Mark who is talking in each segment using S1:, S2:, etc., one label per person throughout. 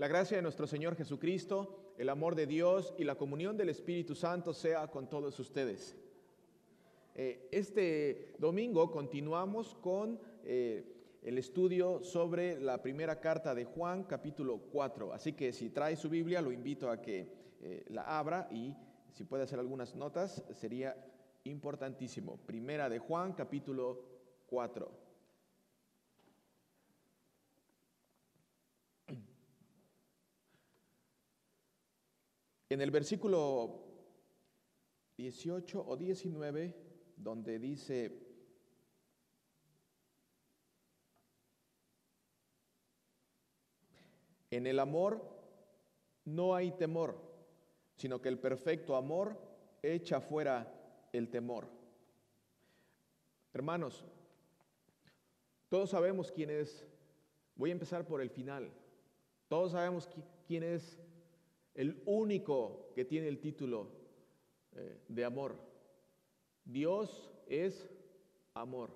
S1: La gracia de nuestro Señor Jesucristo, el amor de Dios y la comunión del Espíritu Santo sea con todos ustedes. Eh, este domingo continuamos con eh, el estudio sobre la primera carta de Juan, capítulo 4. Así que si trae su Biblia, lo invito a que eh, la abra y si puede hacer algunas notas, sería importantísimo. Primera de Juan, capítulo 4. En el versículo 18 o 19, donde dice, en el amor no hay temor, sino que el perfecto amor echa fuera el temor. Hermanos, todos sabemos quién es, voy a empezar por el final, todos sabemos quién es el único que tiene el título eh, de amor. Dios es amor.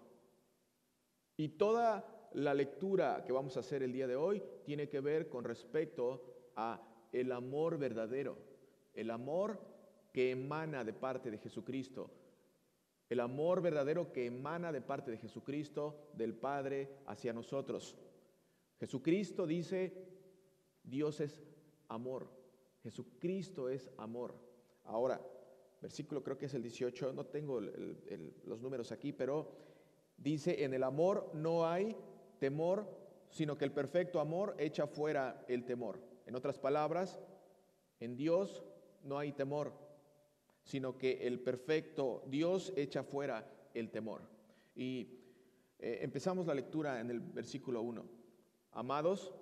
S1: Y toda la lectura que vamos a hacer el día de hoy tiene que ver con respecto a el amor verdadero, el amor que emana de parte de Jesucristo, el amor verdadero que emana de parte de Jesucristo, del Padre hacia nosotros. Jesucristo dice, Dios es amor. Jesucristo es amor. Ahora, versículo creo que es el 18, no tengo los números aquí, pero dice, en el amor no hay temor, sino que el perfecto amor echa fuera el temor. En otras palabras, en Dios no hay temor, sino que el perfecto Dios echa fuera el temor. Y eh, empezamos la lectura en el versículo 1. Amados,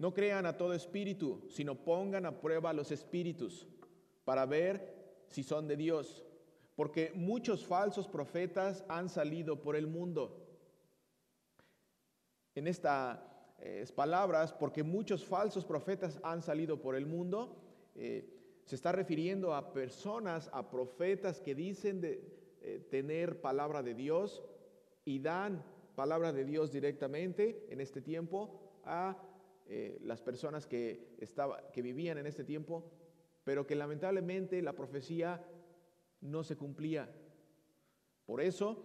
S1: no crean a todo espíritu, sino pongan a prueba los espíritus para ver si son de Dios. Porque muchos falsos profetas han salido por el mundo. En estas eh, palabras, porque muchos falsos profetas han salido por el mundo, eh, se está refiriendo a personas, a profetas que dicen de, eh, tener palabra de Dios y dan palabra de Dios directamente en este tiempo a eh, las personas que, estaba, que vivían en este tiempo, pero que lamentablemente la profecía no se cumplía. Por eso,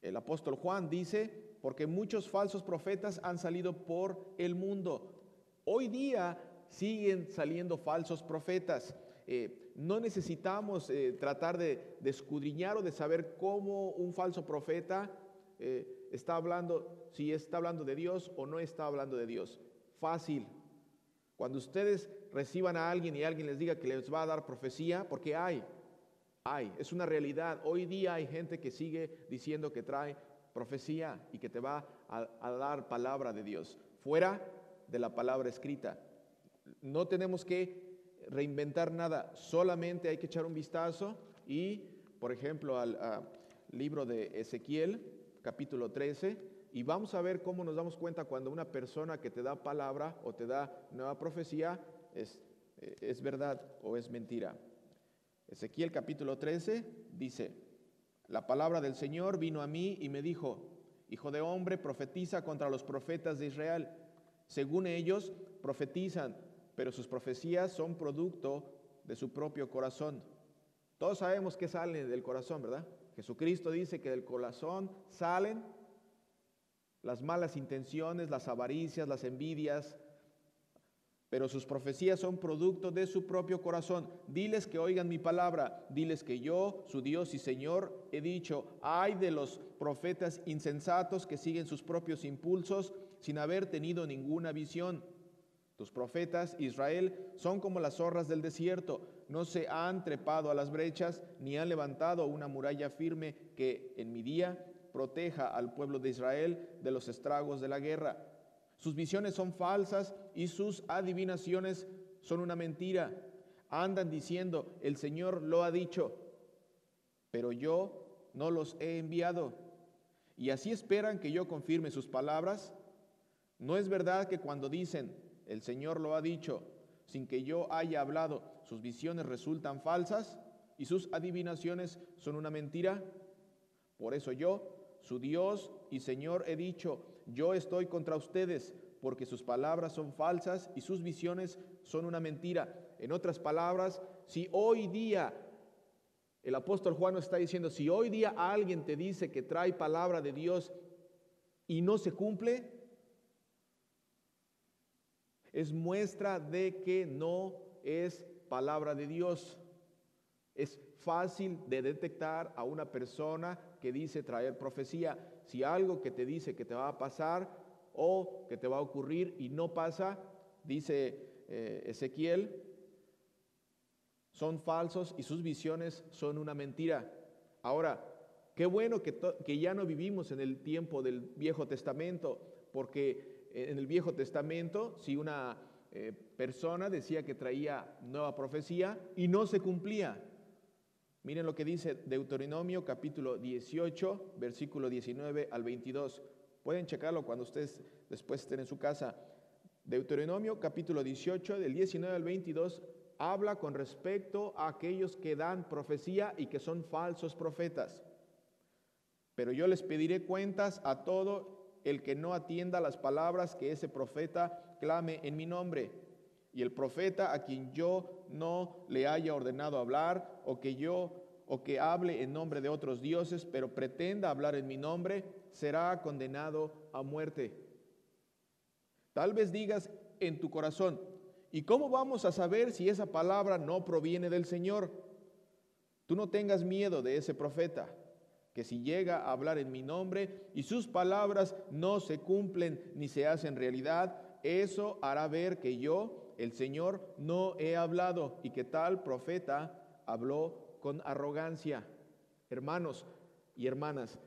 S1: el apóstol Juan dice, porque muchos falsos profetas han salido por el mundo. Hoy día siguen saliendo falsos profetas. Eh, no necesitamos eh, tratar de, de, escudriñar o de saber cómo un falso profeta está hablando, si está hablando de Dios o no está hablando de Dios. Fácil. Cuando ustedes reciban a alguien y alguien les diga que les va a dar profecía, porque hay, hay, es una realidad. Hoy día hay gente que sigue diciendo que trae profecía y que te va a, dar palabra de Dios, fuera de la palabra escrita. No tenemos que reinventar nada, solamente hay que echar un vistazo y, por ejemplo, al libro de Ezequiel, capítulo 13, y vamos a ver cómo nos damos cuenta cuando una persona que te da palabra o te da nueva profecía es, eh, es verdad o es mentira. Ezequiel capítulo 13 dice, la palabra del Señor vino a mí y me dijo, Hijo de hombre, profetiza contra los profetas de Israel. Según ellos, profetizan, pero sus profecías son producto de su propio corazón. Todos sabemos que sale del corazón, ¿verdad? Jesucristo dice que del corazón salen las malas intenciones, las avaricias, las envidias, pero sus profecías son producto de su propio corazón. Diles que oigan mi palabra, diles que yo, su Dios y Señor, he dicho, ay de los profetas insensatos que siguen sus propios impulsos sin haber tenido ninguna visión. Tus profetas, Israel, son como las zorras del desierto, no se han trepado a las brechas, ni han levantado una muralla firme que en mi día proteja al pueblo de Israel de los estragos de la guerra. Sus visiones son falsas y sus adivinaciones son una mentira. Andan diciendo, el Señor lo ha dicho, pero yo no los he enviado. Y así esperan que yo confirme sus palabras. No es verdad que cuando dicen, el Señor lo ha dicho, sin que yo haya hablado, sus visiones resultan falsas y sus adivinaciones son una mentira. Por eso yo, su Dios y Señor, he dicho, yo estoy contra ustedes, porque sus palabras son falsas y sus visiones son una mentira. En otras palabras, si hoy día el apóstol Juan nos está diciendo, si hoy día alguien te dice que trae palabra de Dios y no se cumple, es muestra de que no es palabra de Dios. Es fácil de detectar a una persona que dice traer profecía. Si algo que te dice que te va a pasar o que te va a ocurrir y no pasa, dice eh, Ezequiel, son falsos y sus visiones son una mentira. Ahora, qué bueno que, que ya no vivimos en el tiempo del Viejo Testamento, porque en el Viejo Testamento, si una eh, persona decía que traía nueva profecía y no se cumplía. Miren lo que dice Deuteronomio capítulo 18, versículo 19 al 22. Pueden checarlo cuando ustedes después estén en su casa. Deuteronomio capítulo 18, del 19 al 22, habla con respecto a aquellos que dan profecía y que son falsos profetas. Pero yo les pediré cuentas a todo el que no atienda las palabras que ese profeta clame en mi nombre. Y el profeta a quien yo no le haya ordenado hablar o que yo o que hable en nombre de otros dioses, pero pretenda hablar en mi nombre, será condenado a muerte. Tal vez digas en tu corazón, ¿y cómo vamos a saber si esa palabra no proviene del Señor? Tú no tengas miedo de ese profeta, que si llega a hablar en mi nombre y sus palabras no se cumplen ni se hacen realidad, eso hará ver que yo, el Señor, no he hablado y que tal profeta habló con arrogancia. Hermanos y hermanas,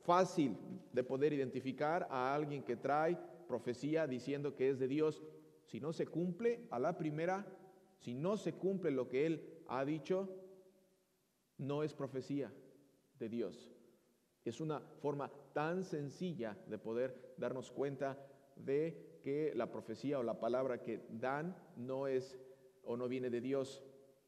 S1: fácil de poder identificar a alguien que trae profecía diciendo que es de Dios. Si no se cumple a la primera, si no se cumple lo que él ha dicho, no es profecía de Dios. Es una forma tan sencilla de poder darnos cuenta de que la profecía o la palabra que dan no es o no viene de Dios.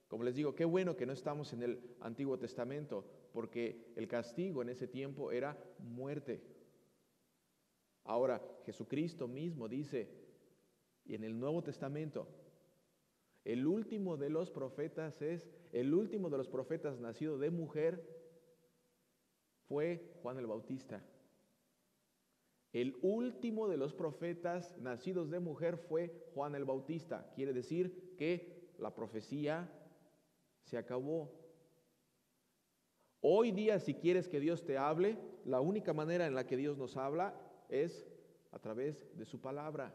S1: Como les digo, qué bueno que no estamos en el Antiguo Testamento, porque el castigo en ese tiempo era muerte. Ahora, Jesucristo mismo dice, y en el Nuevo Testamento, el último de los profetas es, el último de los profetas nacido de mujer fue Juan el Bautista. El último de los profetas nacidos de mujer fue Juan el Bautista. Quiere decir que la profecía se acabó. Hoy día, si quieres que Dios te hable, la única manera en la que Dios nos habla es a través de su palabra.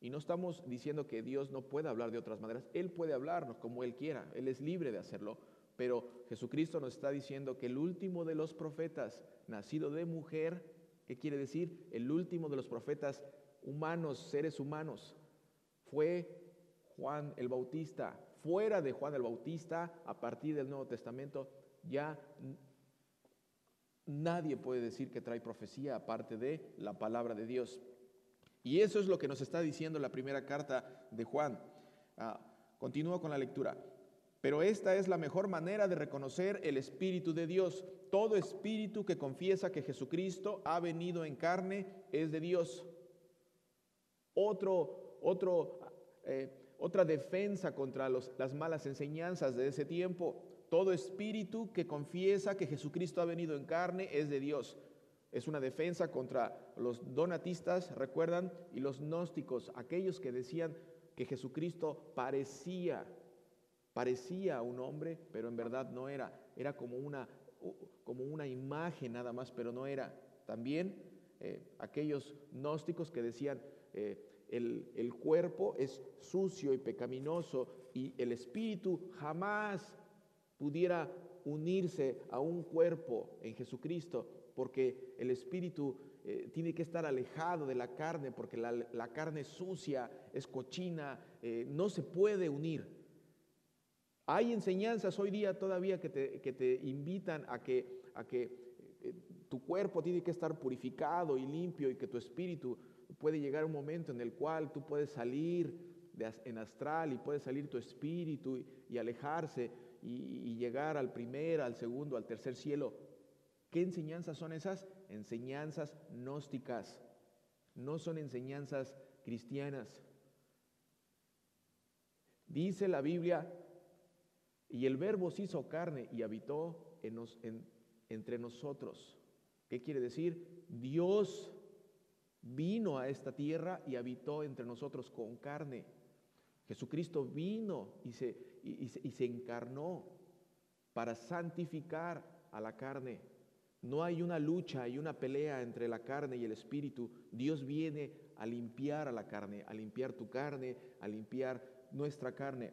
S1: Y no estamos diciendo que Dios no pueda hablar de otras maneras. Él puede hablarnos como Él quiera. Él es libre de hacerlo. Pero Jesucristo nos está diciendo que el último de los profetas, nacido de mujer, ¿Qué quiere decir? El último de los profetas humanos, seres humanos, fue Juan el Bautista. Fuera de Juan el Bautista, a partir del Nuevo Testamento, ya nadie puede decir que trae profecía aparte de la palabra de Dios. Y eso es lo que nos está diciendo la primera carta de Juan. Ah, continúo con la lectura. Pero esta es la mejor manera de reconocer el Espíritu de Dios. Todo espíritu que confiesa que Jesucristo ha venido en carne es de Dios. Otro, otro, eh, otra defensa contra las malas enseñanzas de ese tiempo. Todo espíritu que confiesa que Jesucristo ha venido en carne es de Dios. Es una defensa contra los donatistas, recuerdan, y los gnósticos, aquellos que decían que Jesucristo parecía Parecía un hombre, pero en verdad no era. Era como una, como una imagen nada más, pero no era. También eh, aquellos gnósticos que decían eh, el, el cuerpo es sucio y pecaminoso y el espíritu jamás pudiera unirse a un cuerpo en Jesucristo, porque el espíritu eh, tiene que estar alejado de la carne, porque la, la carne es sucia, es cochina, no se puede unir. Hay enseñanzas hoy día todavía que te, invitan a que, a que eh, tu cuerpo tiene que estar purificado y limpio y que tu espíritu puede llegar un momento en el cual tú puedes salir en astral y puede salir tu espíritu y, alejarse y, llegar al primer, al segundo, al tercer cielo. ¿Qué enseñanzas son esas? Enseñanzas gnósticas. no son enseñanzas cristianas. Dice la Biblia, y el verbo se hizo carne y habitó entre nosotros. ¿Qué quiere decir? Dios vino a esta tierra y habitó entre nosotros con carne. Jesucristo vino y se, y se encarnó para santificar a la carne. No hay una lucha y una pelea entre la carne y el espíritu. Dios viene a limpiar a la carne, a limpiar tu carne, a limpiar nuestra carne.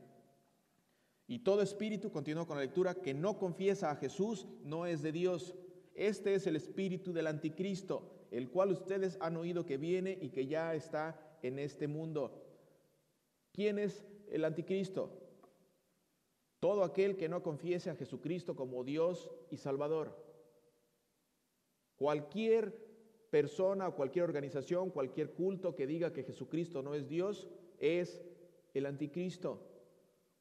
S1: Y todo espíritu, continúo con la lectura, que no confiesa a Jesús no es de Dios. Este es el espíritu del anticristo, el cual ustedes han oído que viene y que ya está en este mundo. ¿Quién es el anticristo? Todo aquel que no confiese a Jesucristo como Dios y Salvador. Cualquier persona o cualquier organización, cualquier culto que diga que Jesucristo no es Dios, es el anticristo.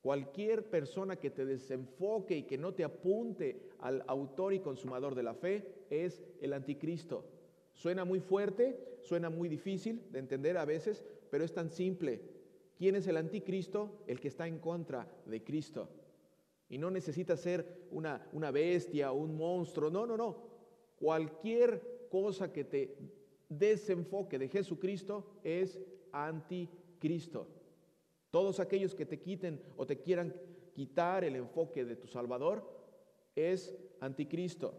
S1: Cualquier persona que te desenfoque y que no te apunte al autor y consumador de la fe es el anticristo. Suena muy fuerte, suena muy difícil de entender a veces, pero es tan simple. ¿Quién es el anticristo? El que está en contra de Cristo. Y no necesita ser una, una bestia o un monstruo, no, no, no. Cualquier cosa que te desenfoque de Jesucristo es anticristo. Todos aquellos que te quiten o te quieran quitar el enfoque de tu Salvador es anticristo.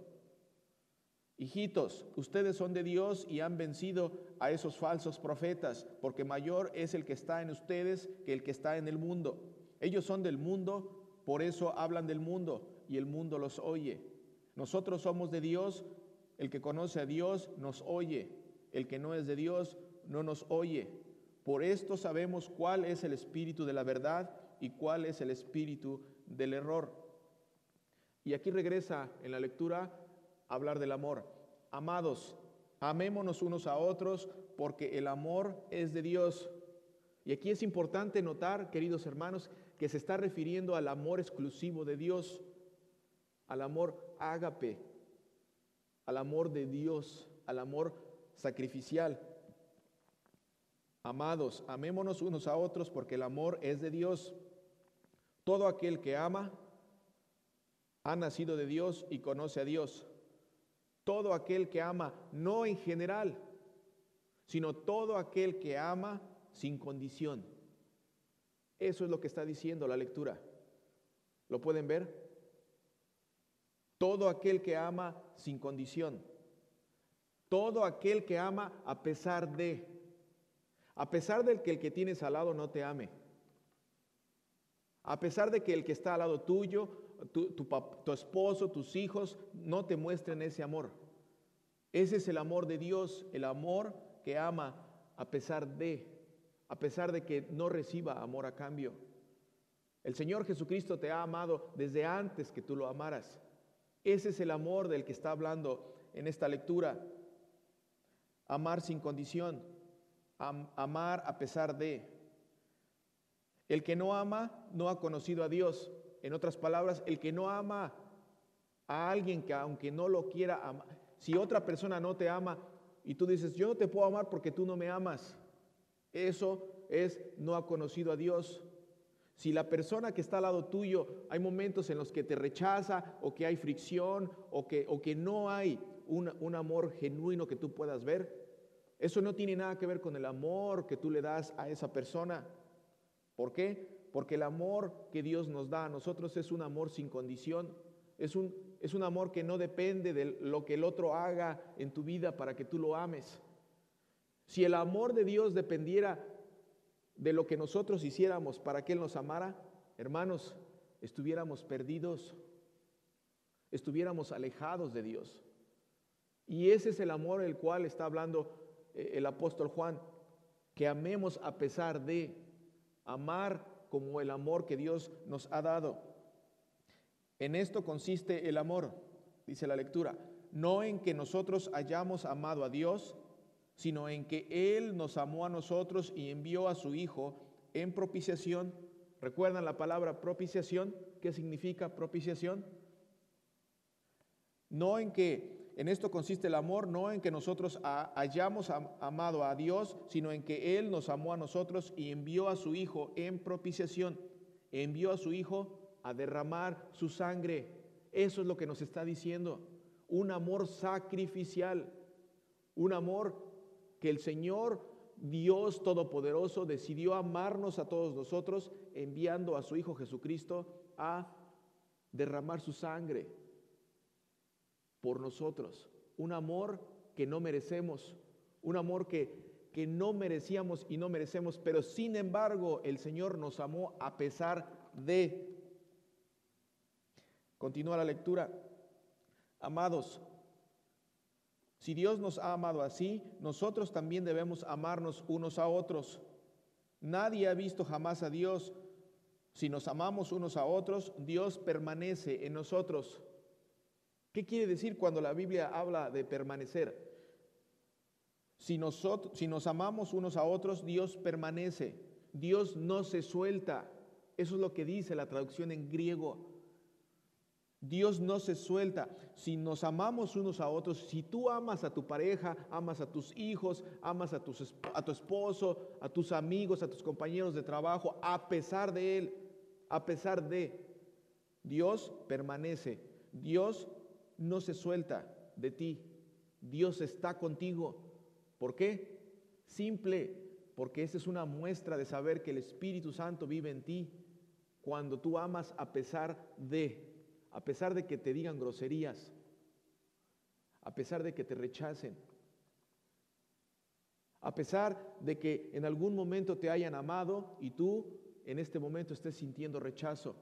S1: Hijitos, ustedes son de Dios y han vencido a esos falsos profetas, porque mayor es el que está en ustedes que el que está en el mundo. Ellos son del mundo, por eso hablan del mundo y el mundo los oye. Nosotros somos de Dios, el que conoce a Dios nos oye, el que no es de Dios no nos oye. Por esto sabemos cuál es el espíritu de la verdad y cuál es el espíritu del error. Y aquí regresa en la lectura a hablar del amor. Amados, amémonos unos a otros porque el amor es de Dios. Y aquí es importante notar, queridos hermanos, que se está refiriendo al amor exclusivo de Dios, al amor ágape, al amor de Dios, al amor sacrificial. Amados, amémonos unos a otros porque el amor es de Dios. Todo aquel que ama ha nacido de Dios y conoce a Dios. Todo aquel que ama, no en general, sino todo aquel que ama sin condición. Eso es lo que está diciendo la lectura. ¿Lo pueden ver? Todo aquel que ama sin condición. Todo aquel que ama a pesar de. A pesar de que el que tienes al lado no te ame. A pesar de que el que está al lado tuyo, tu, tu, esposo, tus hijos, no te muestren ese amor. Ese es el amor de Dios, el amor que ama a pesar de, a pesar de que no reciba amor a cambio. El Señor Jesucristo te ha amado desde antes que tú lo amaras. Ese es el amor del que está hablando en esta lectura. Amar sin condición amar a pesar de. El que no ama no ha conocido a Dios. En otras palabras, el que no ama a alguien que aunque no lo quiera amar, si otra persona no te ama y tú dices, yo no te puedo amar porque tú no me amas, eso es no ha conocido a Dios. Si la persona que está al lado tuyo, hay momentos en los que te rechaza o que hay fricción o que, o que no hay un, un amor genuino que tú puedas ver, eso no tiene nada que ver con el amor que tú le das a esa persona. ¿Por qué? Porque el amor que Dios nos da a nosotros es un amor sin condición. Es un, es un amor que no depende de lo que el otro haga en tu vida para que tú lo ames. Si el amor de Dios dependiera de lo que nosotros hiciéramos para que Él nos amara, hermanos, estuviéramos perdidos, estuviéramos alejados de Dios. Y ese es el amor el cual está hablando el apóstol Juan, que amemos a pesar de amar como el amor que Dios nos ha dado. En esto consiste el amor, dice la lectura, no en que nosotros hayamos amado a Dios, sino en que Él nos amó a nosotros y envió a su Hijo en propiciación. ¿Recuerdan la palabra propiciación? ¿Qué significa propiciación? No en que en esto consiste el amor, no en que nosotros hayamos amado a Dios, sino en que Él nos amó a nosotros y envió a su Hijo en propiciación. Envió a su Hijo a derramar su sangre. Eso es lo que nos está diciendo. Un amor sacrificial. Un amor que el Señor Dios Todopoderoso decidió amarnos a todos nosotros, enviando a su Hijo Jesucristo a derramar su sangre por nosotros. Un amor que no merecemos, un amor que, que no merecíamos y no merecemos, pero sin embargo el Señor nos amó a pesar de. Continúa la lectura. Amados, si Dios nos ha amado así, nosotros también debemos amarnos unos a otros. Nadie ha visto jamás a Dios. Si nos amamos unos a otros, Dios permanece en nosotros ¿Qué quiere decir cuando la Biblia habla de permanecer? Si, nosotros, si nos amamos unos a otros, Dios permanece. Dios no se suelta. Eso es lo que dice la traducción en griego. Dios no se suelta. Si nos amamos unos a otros, si tú amas a tu pareja, amas a tus hijos, amas a, a tu esposo, a tus amigos, a tus compañeros de trabajo, a pesar de Él, a pesar de, Dios permanece. Dios no se suelta de ti. Dios está contigo. ¿Por qué? Simple, porque esa es una muestra de saber que el Espíritu Santo vive en ti cuando tú amas a pesar de, a pesar de que te digan groserías, a pesar de que te rechacen, a pesar de que en algún momento te hayan amado y tú en este momento estés sintiendo rechazo.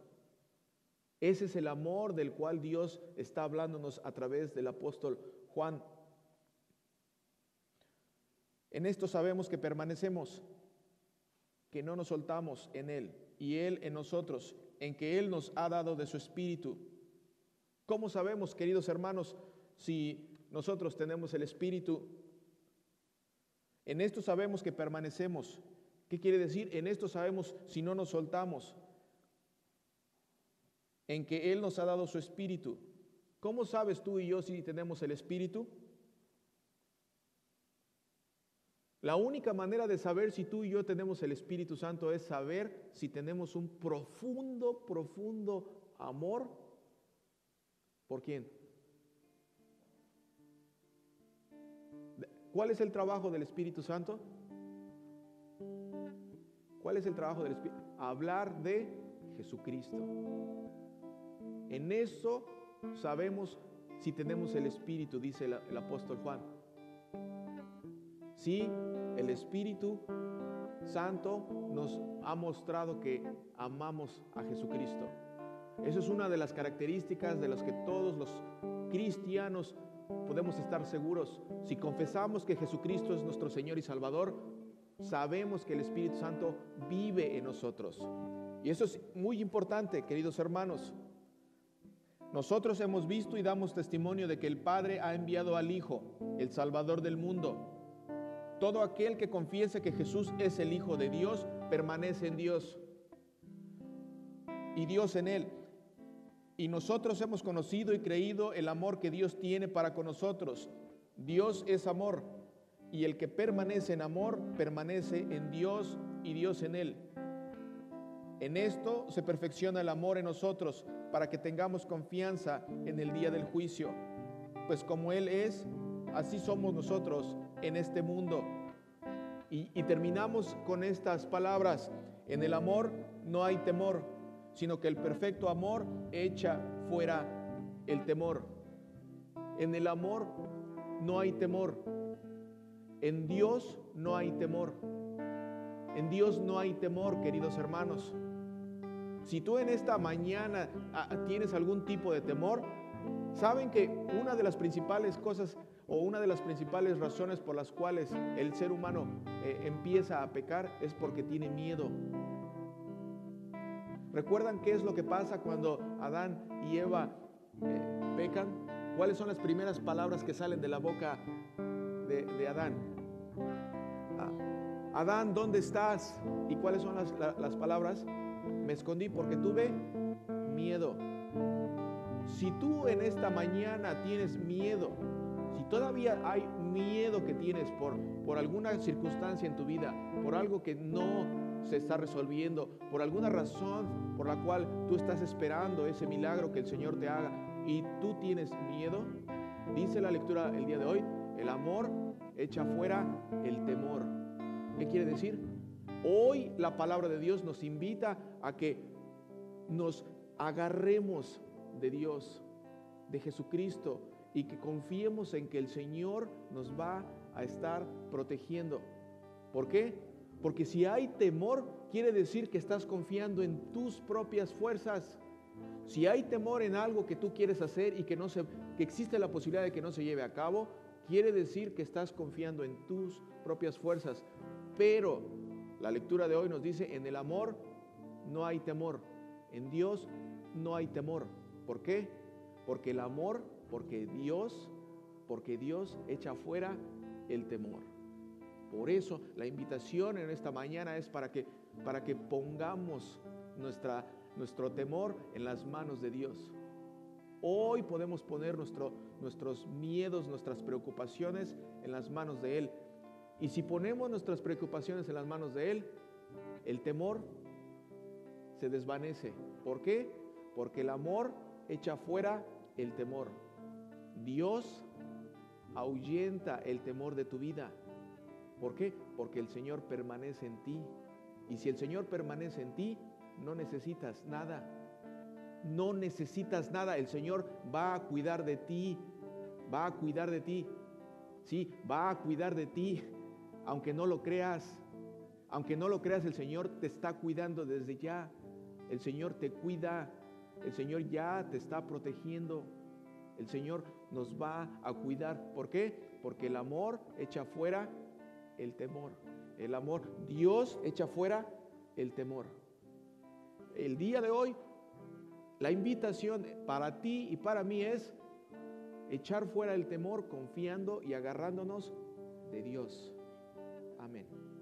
S1: Ese es el amor del cual Dios está hablándonos a través del apóstol Juan. En esto sabemos que permanecemos, que no nos soltamos en Él y Él en nosotros, en que Él nos ha dado de su Espíritu. ¿Cómo sabemos, queridos hermanos, si nosotros tenemos el Espíritu? En esto sabemos que permanecemos. ¿Qué quiere decir? En esto sabemos si no nos soltamos en que Él nos ha dado su espíritu. ¿Cómo sabes tú y yo si tenemos el espíritu? La única manera de saber si tú y yo tenemos el Espíritu Santo es saber si tenemos un profundo, profundo amor. ¿Por quién? ¿Cuál es el trabajo del Espíritu Santo? ¿Cuál es el trabajo del Espíritu? Hablar de Jesucristo. En eso sabemos si tenemos el Espíritu, dice el, apóstol Juan. Si el Espíritu Santo nos ha mostrado que amamos a Jesucristo. Eso es una de las características de las que todos los cristianos podemos estar seguros. Si confesamos que Jesucristo es nuestro Señor y Salvador, sabemos que el Espíritu Santo vive en nosotros. Y eso es muy importante, queridos hermanos. Nosotros hemos visto y damos testimonio de que el Padre ha enviado al Hijo, el Salvador del mundo. Todo aquel que confiese que Jesús es el Hijo de Dios, permanece en Dios y Dios en él. Y nosotros hemos conocido y creído el amor que Dios tiene para con nosotros. Dios es amor y el que permanece en amor permanece en Dios y Dios en él. En esto se perfecciona el amor en nosotros para que tengamos confianza en el día del juicio. Pues como Él es, así somos nosotros en este mundo. Y, terminamos con estas palabras. En el amor no hay temor, sino que el perfecto amor echa fuera el temor. En el amor no hay temor. En Dios no hay temor. En Dios no hay temor, queridos hermanos. Si tú en esta mañana ah, tienes algún tipo de temor, saben que una de las principales cosas o una de las principales razones por las cuales el ser humano eh, empieza a pecar es porque tiene miedo. ¿Recuerdan qué es lo que pasa cuando Adán y Eva eh, pecan? ¿Cuáles son las primeras palabras que salen de la boca de, Adán? Ah, Adán, ¿dónde estás? ¿Y cuáles son las, las palabras? Me escondí porque tuve miedo. Si tú en esta mañana tienes miedo, Si todavía hay miedo que tienes por, por alguna circunstancia en tu vida, por algo que no se está resolviendo, por alguna razón por la cual tú estás esperando ese milagro que el Señor te haga y tú tienes miedo, dice la lectura el día de hoy, el amor echa fuera el temor. ¿Qué quiere decir? Hoy la palabra de Dios nos invita a que nos agarremos de Dios, de Jesucristo, y que confiemos en que el Señor nos va a estar protegiendo. ¿Por qué? Porque si hay temor, quiere decir que estás confiando en tus propias fuerzas. Si hay temor en algo que tú quieres hacer y que no se que existe la posibilidad de que no se lleve a cabo, quiere decir que estás confiando en tus propias fuerzas. Pero la lectura de hoy nos dice, en el amor no hay temor, en Dios no hay temor. ¿Por qué? Porque el amor, porque Dios, porque Dios echa fuera el temor. Por eso la invitación en esta mañana es para que, para que pongamos nuestra, nuestro temor en las manos de Dios. Hoy podemos poner nuestro, nuestros miedos, nuestras preocupaciones en las manos de Él. Y si ponemos nuestras preocupaciones en las manos de Él, el temor se desvanece. ¿Por qué? Porque el amor echa fuera el temor. Dios ahuyenta el temor de tu vida. ¿Por qué? Porque el Señor permanece en ti. Y si el Señor permanece en ti, no necesitas nada. No necesitas nada. El Señor va a cuidar de ti. Va a cuidar de ti. Sí, va a cuidar de ti. Aunque no lo creas. Aunque no lo creas, el Señor te está cuidando desde ya. El Señor te cuida. El Señor ya te está protegiendo. El Señor nos va a cuidar. ¿Por qué? Porque el amor echa fuera el temor. El amor. Dios echa fuera el temor. El día de hoy, la invitación para ti y para mí es echar fuera el temor confiando y agarrándonos de Dios. Amen.